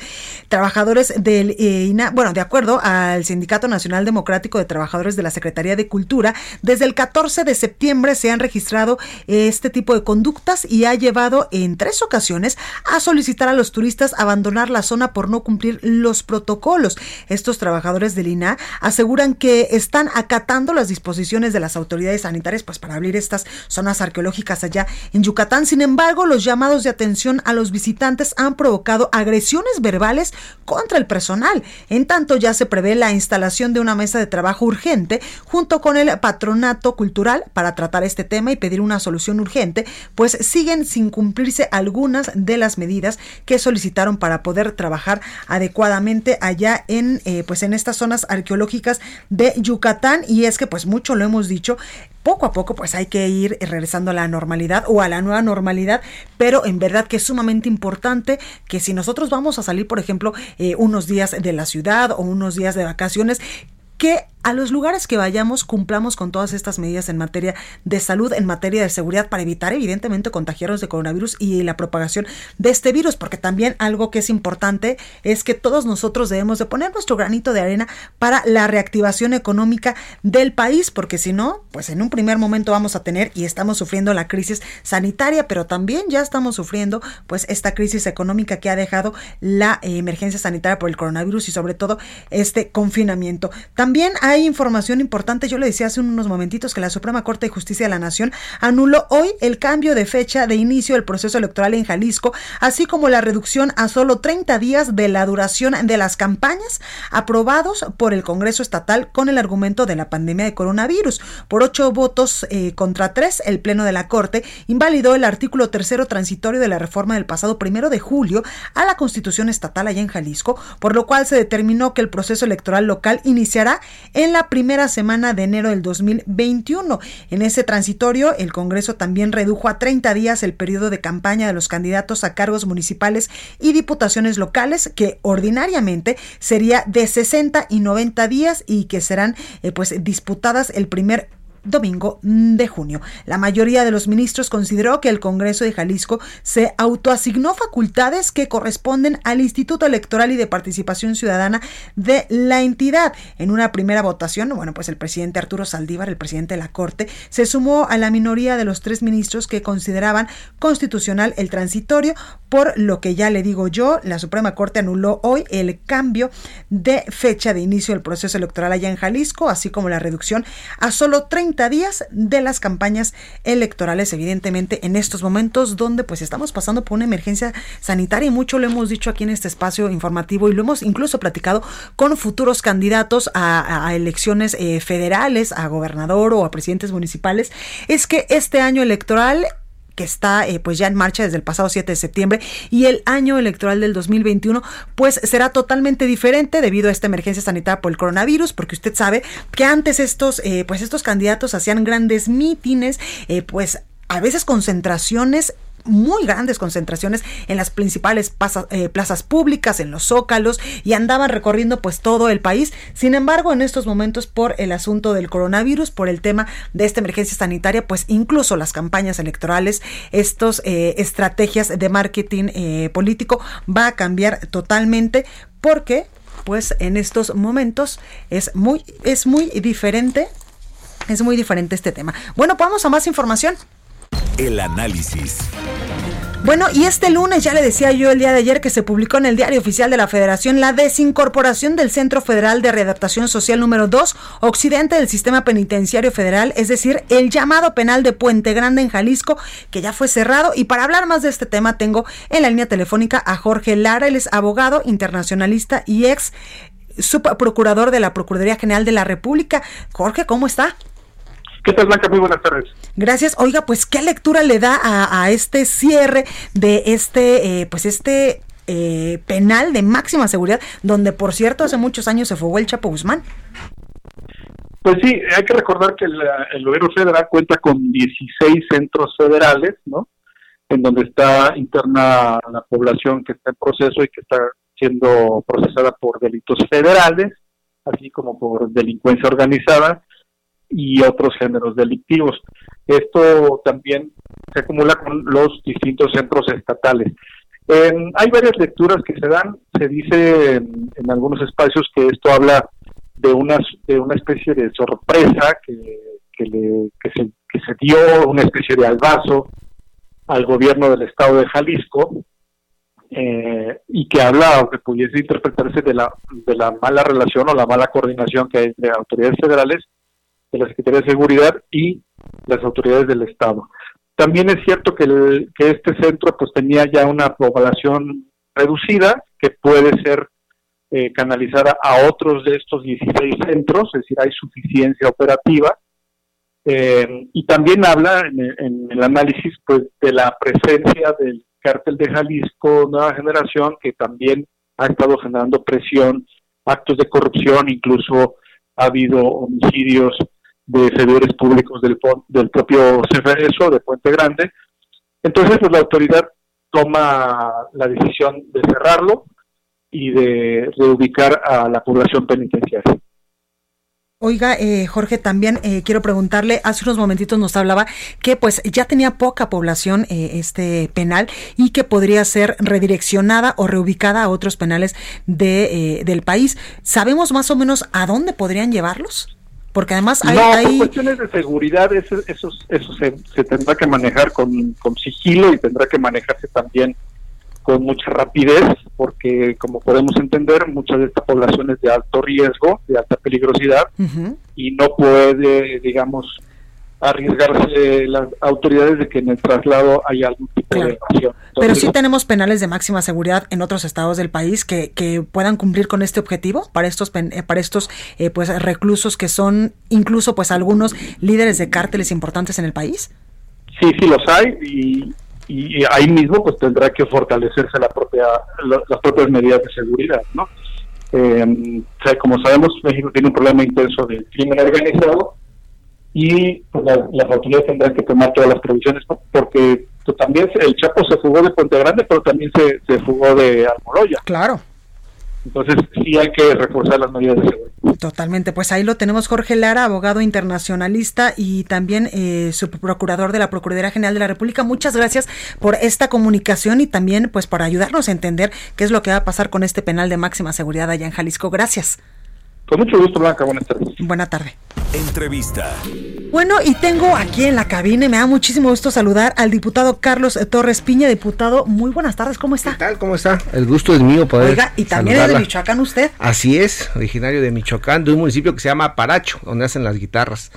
Trabajadores del eh, INAM, bueno, de acuerdo al Sindicato Nacional Democrático de Trabajadores de la Secretaría de Cultura, desde el 14 de septiembre se han registrado este tipo de conductas y ha llevado en tres ocasiones a solicitar a los turistas abandonar la zona por no cumplir los protocolos. Estos trabajadores del INA aseguran que están acatando las disposiciones de las autoridades sanitarias pues para abrir estas zonas arqueológicas allá en Yucatán. Sin embargo, los llamados de atención a los visitantes han provocado agresiones verbales contra el personal. En tanto, ya se prevé la instalación de una mesa de trabajo urgente junto con el patronato cultural para tratar este tema y pedir una solución urgente, pues siguen sin cumplirse algunas de las medidas que solicitaron para poder trabajar adecuadamente allá en eh, pues en estas zonas arqueológicas de Yucatán. Y es que pues mucho lo hemos dicho poco a poco pues hay que ir regresando a la normalidad o a la nueva normalidad, pero en verdad que es sumamente importante que si nosotros vamos a salir, por ejemplo, eh, unos días de la ciudad o unos días de vacaciones, que a los lugares que vayamos cumplamos con todas estas medidas en materia de salud, en materia de seguridad, para evitar evidentemente contagiarnos de coronavirus y la propagación de este virus, porque también algo que es importante es que todos nosotros debemos de poner nuestro granito de arena para la reactivación económica del país, porque si no, pues en un primer momento vamos a tener y estamos sufriendo la crisis sanitaria, pero también ya estamos sufriendo pues esta crisis económica que ha dejado la emergencia sanitaria por el coronavirus y sobre todo este confinamiento. También hay hay información importante. Yo le decía hace unos momentitos que la Suprema Corte de Justicia de la Nación anuló hoy el cambio de fecha de inicio del proceso electoral en Jalisco, así como la reducción a solo 30 días de la duración de las campañas aprobados por el Congreso Estatal con el argumento de la pandemia de coronavirus. Por ocho votos eh, contra tres, el Pleno de la Corte invalidó el artículo tercero transitorio de la reforma del pasado primero de julio a la Constitución Estatal allá en Jalisco, por lo cual se determinó que el proceso electoral local iniciará en la primera semana de enero del 2021. En ese transitorio, el Congreso también redujo a 30 días el periodo de campaña de los candidatos a cargos municipales y diputaciones locales, que ordinariamente sería de 60 y 90 días y que serán eh, pues disputadas el primer domingo de junio. La mayoría de los ministros consideró que el Congreso de Jalisco se autoasignó facultades que corresponden al Instituto Electoral y de Participación Ciudadana de la entidad. En una primera votación, bueno, pues el presidente Arturo Saldívar, el presidente de la Corte, se sumó a la minoría de los tres ministros que consideraban constitucional el transitorio, por lo que ya le digo yo, la Suprema Corte anuló hoy el cambio de fecha de inicio del proceso electoral allá en Jalisco, así como la reducción a solo 30 días de las campañas electorales, evidentemente en estos momentos donde pues estamos pasando por una emergencia sanitaria y mucho lo hemos dicho aquí en este espacio informativo y lo hemos incluso platicado con futuros candidatos a, elecciones eh, federales, a gobernador o a presidentes municipales, es que este año electoral que está eh, pues ya en marcha desde el pasado 7 de septiembre y el año electoral del 2021 pues será totalmente diferente debido a esta emergencia sanitaria por el coronavirus porque usted sabe que antes estos eh, pues estos candidatos hacían grandes mítines eh, pues a veces concentraciones muy grandes concentraciones en las principales eh, plazas públicas, en los zócalos y andaban recorriendo pues todo el país. Sin embargo, en estos momentos por el asunto del coronavirus, por el tema de esta emergencia sanitaria, pues incluso las campañas electorales, estas eh, estrategias de marketing eh, político va a cambiar totalmente porque pues en estos momentos es muy es muy diferente es muy diferente este tema. Bueno, vamos a más información. El análisis. Bueno, y este lunes ya le decía yo el día de ayer que se publicó en el Diario Oficial de la Federación la desincorporación del Centro Federal de Readaptación Social número 2, occidente del Sistema Penitenciario Federal, es decir, el llamado penal de Puente Grande en Jalisco, que ya fue cerrado. Y para hablar más de este tema tengo en la línea telefónica a Jorge Lara, él es abogado, internacionalista y ex subprocurador de la Procuraduría General de la República. Jorge, ¿cómo está? ¿Qué tal, Blanca? Muy buenas tardes. Gracias. Oiga, pues, ¿qué lectura le da a, este cierre de este, eh, pues, este eh, penal de máxima seguridad, donde, por cierto, hace muchos años se fugó el Chapo Guzmán? Pues sí, hay que recordar que el, gobierno federal cuenta con 16 centros federales, ¿no? En donde está interna la población que está en proceso y que está siendo procesada por delitos federales, así como por delincuencia organizada y otros géneros delictivos. Esto también se acumula con los distintos centros estatales. hay varias lecturas que se dan, se dice en, algunos espacios que esto habla de una, de una especie de sorpresa que, que, le, se, que se dio, una especie de albazo al gobierno del estado de Jalisco, eh, y que habla o que pudiese interpretarse de la, de la mala relación o la mala coordinación que hay entre autoridades federales de la Secretaría de Seguridad y las autoridades del Estado. También es cierto que, este centro pues tenía ya una población reducida que puede ser eh, canalizada a otros de estos 16 centros, es decir, hay suficiencia operativa. Eh, y también habla en, el análisis pues de la presencia del cártel de Jalisco Nueva Generación que también ha estado generando presión, actos de corrupción, incluso ha habido homicidios de servidores públicos del, del propio CFESO de Puente Grande. Entonces, pues la autoridad toma la decisión de cerrarlo y de reubicar a la población penitenciaria. Oiga, eh, Jorge, también eh, quiero preguntarle, hace unos momentitos nos hablaba que pues ya tenía poca población eh, este penal y que podría ser redireccionada o reubicada a otros penales de, del país. ¿Sabemos más o menos a dónde podrían llevarlos? Porque además hay... No, por cuestiones de seguridad eso, eso, eso se, se, tendrá que manejar con, con sigilo y tendrá que manejarse también con mucha rapidez, porque como podemos entender, muchas de esta población es de alto riesgo, de alta peligrosidad, y no puede, digamos, arriesgarse las autoridades de que en el traslado haya algún tipo de evasión. Pero sí tenemos penales de máxima seguridad en otros estados del país que, que puedan cumplir con este objetivo para estos eh, para estos eh, pues reclusos que son incluso pues algunos líderes de cárteles importantes en el país. Sí, sí los hay y, y ahí mismo pues tendrá que fortalecerse la propia las propias medidas de seguridad no eh, o sea, como sabemos México tiene un problema intenso de crimen organizado y pues, las autoridades tendrán que tomar todas las previsiones porque pues, también el Chapo se fugó de Puente Grande pero también se, se fugó de Almoloya claro entonces sí hay que reforzar las medidas de seguridad. Totalmente, pues ahí lo tenemos Jorge Lara, abogado internacionalista y también eh, subprocurador de la Procuraduría General de la República. Muchas gracias por esta comunicación y también pues para ayudarnos a entender qué es lo que va a pasar con este penal de máxima seguridad allá en Jalisco. Gracias. Con mucho gusto, Blanca. Buenas tardes. Buena tarde. Entrevista. Bueno, y tengo aquí en la cabina, y me da muchísimo gusto saludar al diputado Carlos Torres Piña. Diputado, muy buenas tardes, ¿cómo está? ¿Qué tal? ¿Cómo está? El gusto es mío poder. Oiga, y también es de Michoacán usted. Así es, originario de Michoacán, de un municipio que se llama Paracho, donde hacen las guitarras,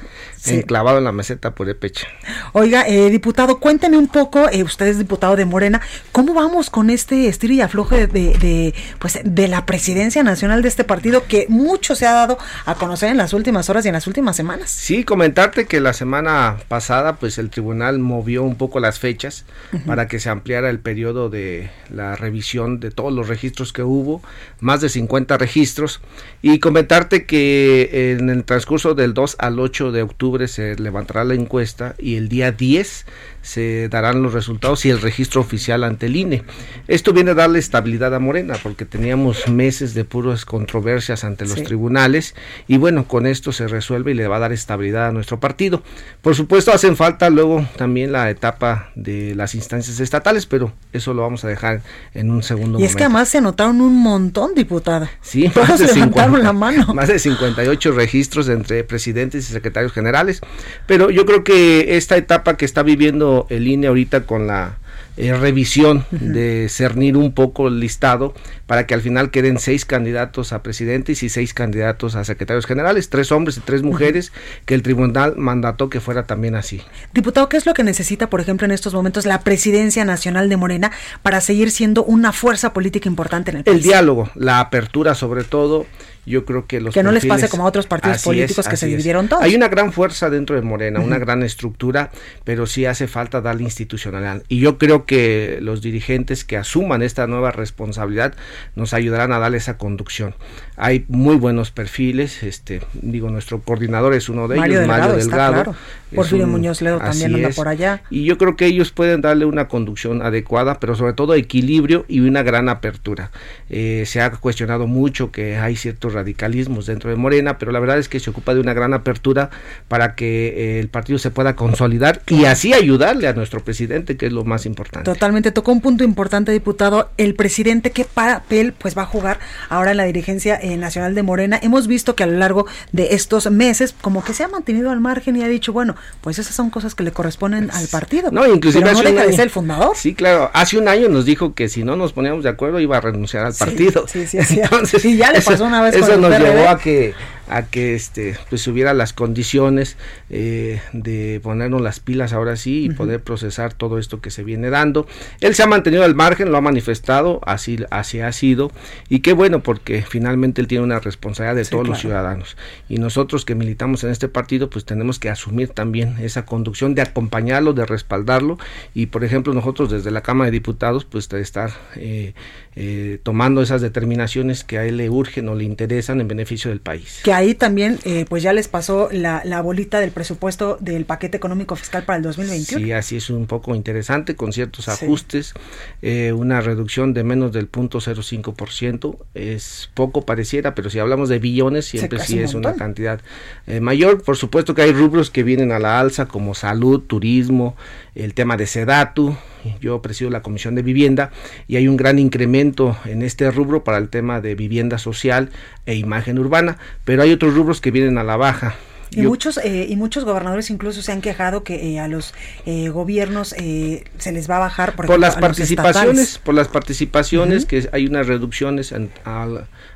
enclavado en la meseta Purepecha. Oiga, eh, diputado, cuénteme un poco, eh, usted es diputado de Morena, ¿cómo vamos con este estilo y afloje de, de, pues, de la presidencia nacional de este partido que mucho se ha dado a conocer en las últimas horas y en las últimas semanas? Sí, comentarte que la semana pasada pues el tribunal movió un poco las fechas uh -huh. para que se ampliara el periodo de la revisión de todos los registros que hubo, más de 50 registros, y comentarte que en el transcurso del 2 al 8 de octubre se levantará la encuesta y el día 10 se darán los resultados y el registro oficial ante el INE. Esto viene a darle estabilidad a Morena porque teníamos meses de puras controversias ante los sí. tribunales y bueno, con esto se resuelve y le va a dar estabilidad a nuestro partido. Por supuesto, hacen falta luego también la etapa de las instancias estatales, pero eso lo vamos a dejar en un segundo y momento. es que además se anotaron un montón, diputada. Sí, Todos más de, 50, la mano. más de 58 registros entre presidentes y secretarios generales, pero yo creo que esta etapa que está viviendo el INE ahorita con la eh, revisión uh -huh. de cernir un poco el listado para que al final queden seis candidatos a presidentes y seis candidatos a secretarios generales, tres hombres y tres mujeres, uh -huh. que el tribunal mandató que fuera también así. Diputado, ¿qué es lo que necesita, por ejemplo, en estos momentos la presidencia nacional de Morena para seguir siendo una fuerza política importante en el país? El diálogo, la apertura sobre todo yo creo que los que no perfiles, les pase como a otros partidos políticos es, que se dividieron todos. Hay una gran fuerza dentro de Morena, uh -huh. una gran estructura, pero sí hace falta darle institucional. Y yo creo que los dirigentes que asuman esta nueva responsabilidad nos ayudarán a darle esa conducción. Hay muy buenos perfiles, este, digo, nuestro coordinador es uno de Mario ellos, Delgado, Mario Delgado. Claro. Porfirio Muñoz Ledo también anda es. por allá. Y yo creo que ellos pueden darle una conducción adecuada, pero sobre todo equilibrio y una gran apertura. Eh, se ha cuestionado mucho que hay ciertos radicalismos dentro de Morena, pero la verdad es que se ocupa de una gran apertura para que eh, el partido se pueda consolidar y así ayudarle a nuestro presidente, que es lo más importante. Totalmente, tocó un punto importante, diputado, el presidente, qué papel pues va a jugar ahora en la dirigencia eh, nacional de Morena. Hemos visto que a lo largo de estos meses, como que se ha mantenido al margen y ha dicho, bueno, pues esas son cosas que le corresponden al partido. No, inclusive pero no deja de ser el fundador. Sí, claro, hace un año nos dijo que si no nos poníamos de acuerdo iba a renunciar al partido. Sí, sí, sí. Entonces, y ya le pasó eso, una vez eso nos PRD. llevó a que a que este pues hubiera las condiciones eh, de ponernos las pilas ahora sí y uh -huh. poder procesar todo esto que se viene dando. Él se ha mantenido al margen, lo ha manifestado, así, así ha sido, y qué bueno porque finalmente él tiene una responsabilidad de sí, todos claro. los ciudadanos. Y nosotros que militamos en este partido, pues tenemos que asumir también esa conducción de acompañarlo, de respaldarlo, y por ejemplo nosotros desde la Cámara de Diputados, pues de estar eh, eh, tomando esas determinaciones que a él le urgen o le interesan en beneficio del país. Ahí también eh, pues ya les pasó la, la, bolita del presupuesto del paquete económico fiscal para el 2021. Sí, así es un poco interesante con ciertos ajustes, eh, una reducción de menos del 0.05%, es poco pareciera, pero si hablamos de billones siempre sí es una cantidad eh, mayor. Por supuesto que hay rubros que vienen a la alza como salud, turismo, el tema de Sedatu, yo presido la Comisión de Vivienda y hay un gran incremento en este rubro para el tema de vivienda social e imagen urbana, pero hay otros rubros que vienen a la baja. Y muchos eh, y muchos gobernadores incluso se han quejado que eh, a los eh, gobiernos se les va a bajar por, las participaciones, por las participaciones que hay unas reducciones en,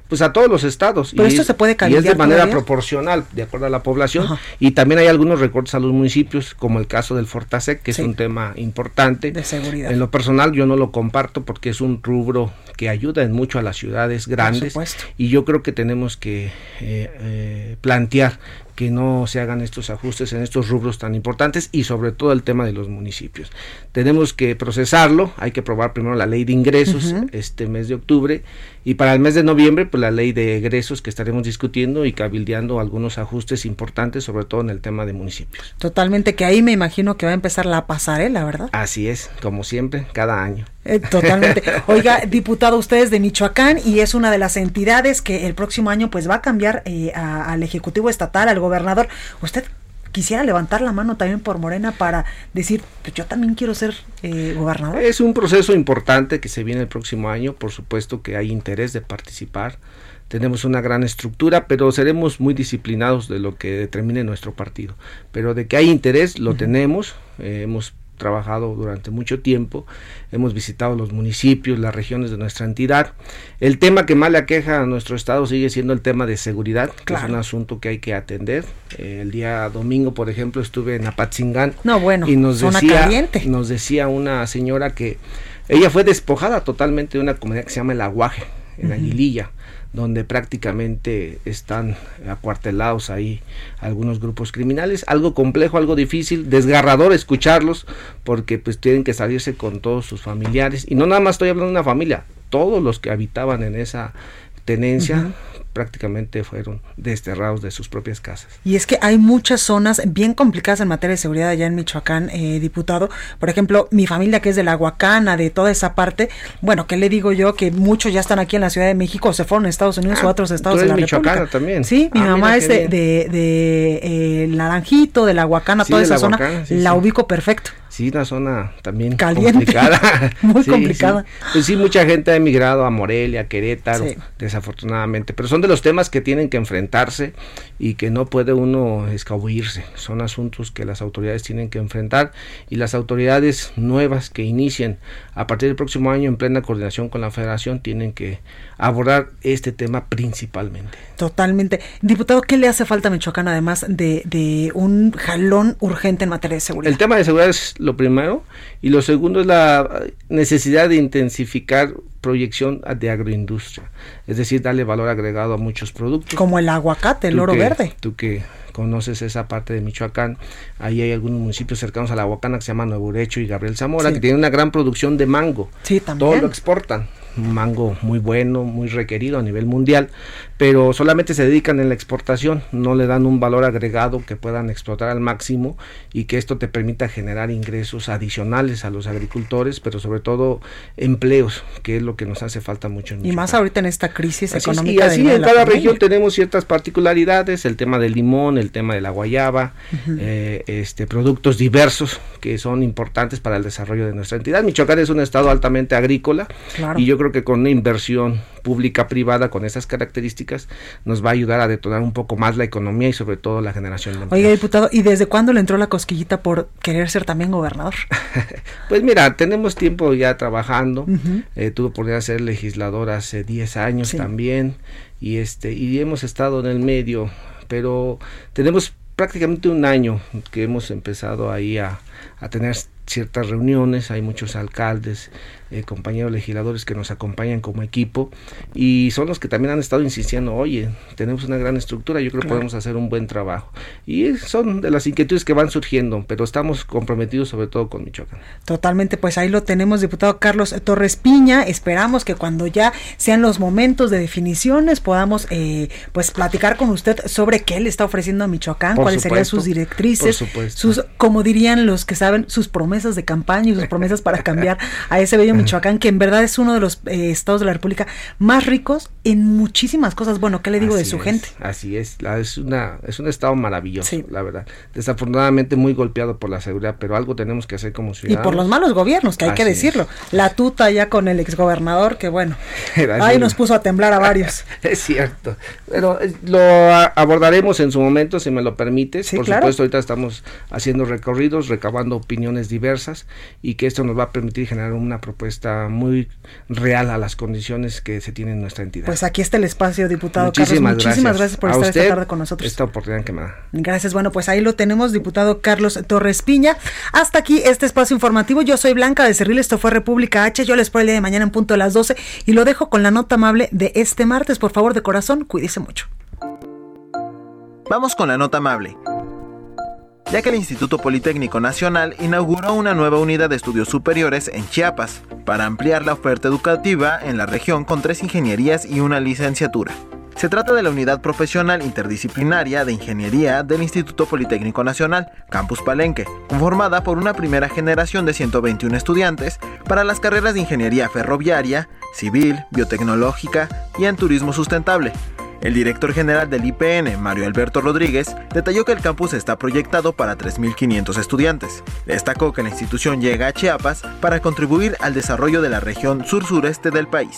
pues a todos los estados. Pero y esto se puede Y es de manera proporcional, de acuerdo a la población. Y también hay algunos recortes a los municipios, como el caso del Fortasec, que es un tema importante. De seguridad. En lo personal yo no lo comparto porque es un rubro que ayuda en mucho a las ciudades grandes. Y yo creo que tenemos que eh, eh, plantear que no se hagan estos ajustes en estos rubros tan importantes y sobre todo el tema de los municipios. Tenemos que procesarlo, hay que aprobar primero la ley de ingresos este mes de octubre y para el mes de noviembre pues la ley de egresos que estaremos discutiendo y cabildeando algunos ajustes importantes sobre todo en el tema de municipios. Totalmente, que ahí me imagino que va a empezar la pasarela, ¿verdad? Así es, como siempre, cada año. Eh, totalmente. Oiga, diputado, usted es de Michoacán y es una de las entidades que el próximo año pues va a cambiar eh, al Ejecutivo Estatal, al gobernador. ¿Usted quisiera levantar la mano también por Morena para decir, pues yo también quiero ser eh, gobernador? Es un proceso importante que se viene el próximo año, por supuesto que hay interés de participar. Tenemos una gran estructura, pero seremos muy disciplinados de lo que determine nuestro partido. Pero de que hay interés, lo tenemos. hemos trabajado durante mucho tiempo, hemos visitado los municipios, las regiones de nuestra entidad. El tema que más le aqueja a nuestro estado sigue siendo el tema de seguridad, que es un asunto que hay que atender. Eh, el día domingo, por ejemplo, estuve en Apatzingán no, bueno, y nos decía, nos decía una señora que ella fue despojada totalmente de una comunidad que se llama El Aguaje, en Aguililla donde prácticamente están acuartelados ahí algunos grupos criminales. Algo complejo, algo difícil, desgarrador escucharlos porque pues tienen que salirse con todos sus familiares. Y no nada más estoy hablando de una familia, todos los que habitaban en esa tenencia prácticamente fueron desterrados de sus propias casas. Y es que hay muchas zonas bien complicadas en materia de seguridad allá en Michoacán, eh, diputado. Por ejemplo, mi familia que es de la Huacana, de toda esa parte, bueno, ¿qué le digo yo? Que muchos ya están aquí en la Ciudad de México, se fueron a Estados Unidos o a ah, otros estados de la República. también. Sí, mi ah, mamá es de, de, eh, Naranjito, de la Huacana, toda esa zona, la ubico perfecto. Sí, una zona también complicada. Muy complicada. Pues sí, mucha gente ha emigrado a Morelia, Querétaro, desafortunadamente. Pero son de los temas que tienen que enfrentarse y que no puede uno escabullirse. Son asuntos que las autoridades tienen que enfrentar y las autoridades nuevas que inicien a partir del próximo año en plena coordinación con la federación tienen que abordar este tema principalmente. Totalmente. Diputado, ¿qué le hace falta a Michoacán además de, de un jalón urgente en materia de seguridad? El tema de seguridad es lo primero y lo segundo es la necesidad de intensificar proyección de agroindustria, es decir, darle valor agregado a muchos productos. Como el aguacate, el oro verde. Tú que conoces esa parte de Michoacán, ahí hay algunos municipios cercanos a la Huacana que se llama Nuevo Urecho y Gabriel Zamora, que tienen una gran producción de mango. Sí, también. Todo lo exportan un mango muy bueno, muy requerido a nivel mundial, pero solamente se dedican en la exportación, no le dan un valor agregado que puedan explotar al máximo y que esto te permita generar ingresos adicionales a los agricultores, pero sobre todo empleos, que es lo que nos hace falta mucho. En y más ahorita en esta crisis económica. y así en cada región tenemos ciertas particularidades, el tema del limón, el tema de la guayaba, eh, este, productos diversos que son importantes para el desarrollo de nuestra entidad. Michoacán es un estado altamente agrícola y yo creo que con una inversión pública privada con esas características nos va a ayudar a detonar un poco más la economía y sobre todo la generación de empleos. Oiga, diputado, ¿y desde cuándo le entró la cosquillita por querer ser también gobernador? pues mira, tenemos tiempo ya trabajando. Eh, tuve oportunidad de ser legislador hace 10 años también y este y hemos estado en el medio, pero tenemos prácticamente un año que hemos empezado ahí a, a tener ciertas reuniones, hay muchos alcaldes, eh, compañeros legisladores que nos acompañan como equipo y son los que también han estado insistiendo, oye, tenemos una gran estructura, yo creo que podemos hacer un buen trabajo. Y son de las inquietudes que van surgiendo, pero estamos comprometidos sobre todo con Michoacán. Totalmente, pues ahí lo tenemos, diputado Carlos Torres Piña. Esperamos que cuando ya sean los momentos de definiciones podamos eh, pues platicar con usted sobre qué le está ofreciendo a Michoacán, cuáles serían sus directrices, sus, como dirían los que saben, sus promesas de campaña y sus promesas para cambiar a ese bello Michoacán, que en verdad es uno de los eh, estados de la República más ricos en muchísimas cosas. Bueno, ¿qué le digo de su gente? Así es, la, es, una, es un estado maravilloso, la verdad. Desafortunadamente muy golpeado por la seguridad, pero algo tenemos que hacer como ciudadanos. Y por los malos gobiernos, que hay que decirlo. La tuta ya con el exgobernador, que bueno, ahí nos puso a temblar a varios. es cierto, pero eh, lo abordaremos en su momento, si me lo permites. por supuesto, ahorita estamos haciendo recorridos, recabando opiniones diversas y que esto nos va a permitir generar una propuesta muy real a las condiciones que se tienen en nuestra entidad. Pues aquí está el espacio, diputado Muchísimas Carlos. Muchísimas gracias, por estar esta tarde con nosotros. Esta oportunidad que me da. Gracias. Bueno, pues ahí lo tenemos, diputado Carlos Torres Piña. Hasta aquí este espacio informativo. Yo soy Blanca de Cerril, esto fue República H. Yo les espero el día de mañana en punto de las 12 y lo dejo con la nota amable de este martes. Por favor, de corazón, cuídese mucho. Vamos con la nota amable ya que el Instituto Politécnico Nacional inauguró una nueva unidad de estudios superiores en Chiapas, para ampliar la oferta educativa en la región con tres ingenierías y una licenciatura. Se trata de la Unidad Profesional Interdisciplinaria de Ingeniería del Instituto Politécnico Nacional, Campus Palenque, conformada por una primera generación de 121 estudiantes para las carreras de Ingeniería Ferroviaria, Civil, Biotecnológica y en Turismo Sustentable. El director general del IPN, Mario Alberto Rodríguez, detalló que el campus está proyectado para 3.500 estudiantes. Destacó que la institución llega a Chiapas para contribuir al desarrollo de la región sur-sureste del país.